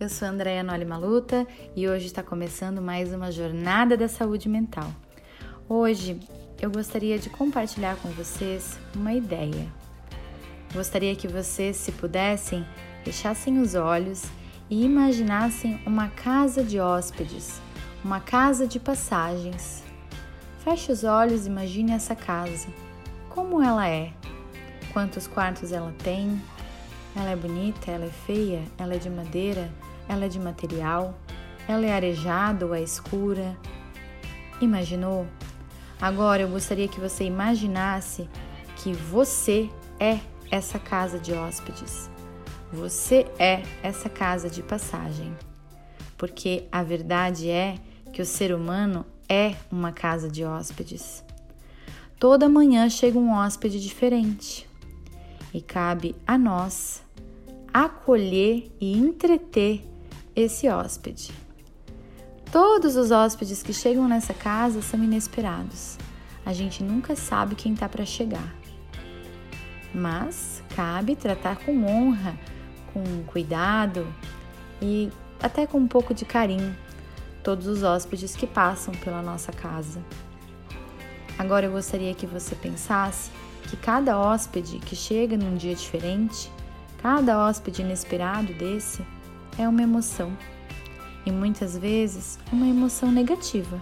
eu sou Andréa Noli Maluta e hoje está começando mais uma jornada da saúde mental. Hoje eu gostaria de compartilhar com vocês uma ideia. Gostaria que vocês, se pudessem, fechassem os olhos e imaginassem uma casa de hóspedes, uma casa de passagens. Feche os olhos e imagine essa casa. Como ela é? Quantos quartos ela tem? Ela é bonita, ela é feia, ela é de madeira, ela é de material, ela é arejada ou é escura. Imaginou? Agora eu gostaria que você imaginasse que você é essa casa de hóspedes. Você é essa casa de passagem. Porque a verdade é que o ser humano é uma casa de hóspedes. Toda manhã chega um hóspede diferente e cabe a nós acolher e entreter esse hóspede. Todos os hóspedes que chegam nessa casa são inesperados. A gente nunca sabe quem está para chegar. Mas cabe tratar com honra, com cuidado e até com um pouco de carinho todos os hóspedes que passam pela nossa casa. Agora eu gostaria que você pensasse que cada hóspede que chega num dia diferente Cada hóspede inesperado desse é uma emoção e muitas vezes uma emoção negativa.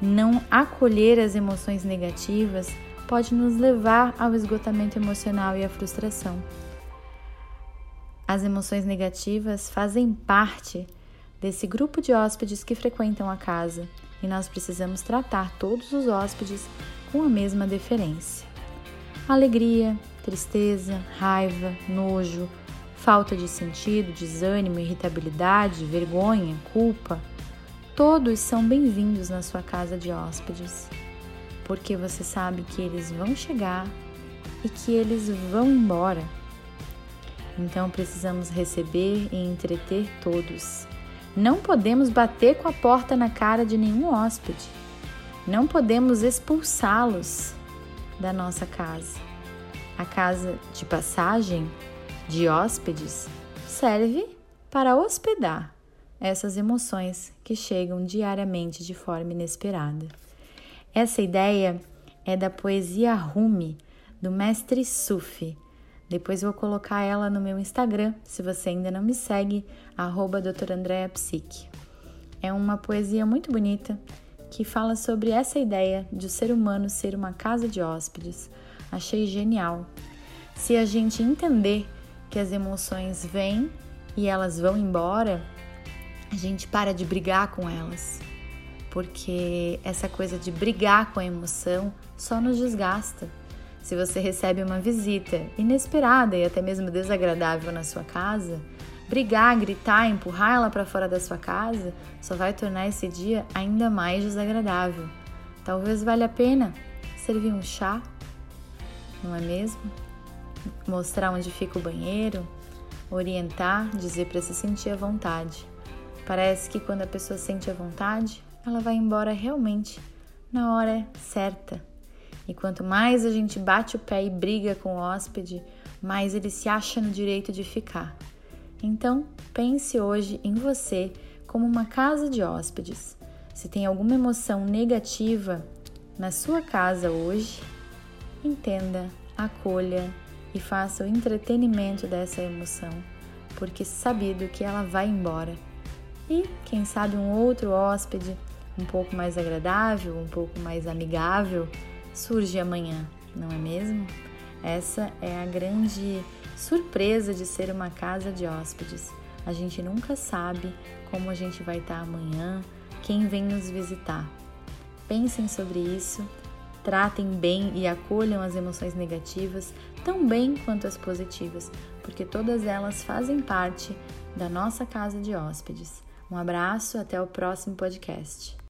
Não acolher as emoções negativas pode nos levar ao esgotamento emocional e à frustração. As emoções negativas fazem parte desse grupo de hóspedes que frequentam a casa e nós precisamos tratar todos os hóspedes com a mesma deferência. Alegria, tristeza, raiva, nojo, falta de sentido, desânimo, irritabilidade, vergonha, culpa, todos são bem-vindos na sua casa de hóspedes, porque você sabe que eles vão chegar e que eles vão embora. Então precisamos receber e entreter todos. Não podemos bater com a porta na cara de nenhum hóspede. Não podemos expulsá-los da nossa casa. A casa de passagem de hóspedes serve para hospedar essas emoções que chegam diariamente de forma inesperada. Essa ideia é da poesia Rumi, do mestre Sufi. Depois vou colocar ela no meu Instagram, se você ainda não me segue, arroba É uma poesia muito bonita que fala sobre essa ideia de o ser humano ser uma casa de hóspedes, Achei genial. Se a gente entender que as emoções vêm e elas vão embora, a gente para de brigar com elas. Porque essa coisa de brigar com a emoção só nos desgasta. Se você recebe uma visita inesperada e até mesmo desagradável na sua casa, brigar, gritar, empurrar ela para fora da sua casa só vai tornar esse dia ainda mais desagradável. Talvez valha a pena servir um chá não é mesmo? Mostrar onde fica o banheiro, orientar, dizer para se sentir à vontade. Parece que quando a pessoa sente à vontade, ela vai embora realmente na hora certa. E quanto mais a gente bate o pé e briga com o hóspede, mais ele se acha no direito de ficar. Então, pense hoje em você como uma casa de hóspedes. Se tem alguma emoção negativa na sua casa hoje, entenda, acolha e faça o entretenimento dessa emoção, porque sabido que ela vai embora. E quem sabe um outro hóspede um pouco mais agradável, um pouco mais amigável surge amanhã, não é mesmo? Essa é a grande surpresa de ser uma casa de hóspedes. A gente nunca sabe como a gente vai estar amanhã, quem vem nos visitar. Pensem sobre isso Tratem bem e acolham as emoções negativas tão bem quanto as positivas, porque todas elas fazem parte da nossa casa de hóspedes. Um abraço, até o próximo podcast.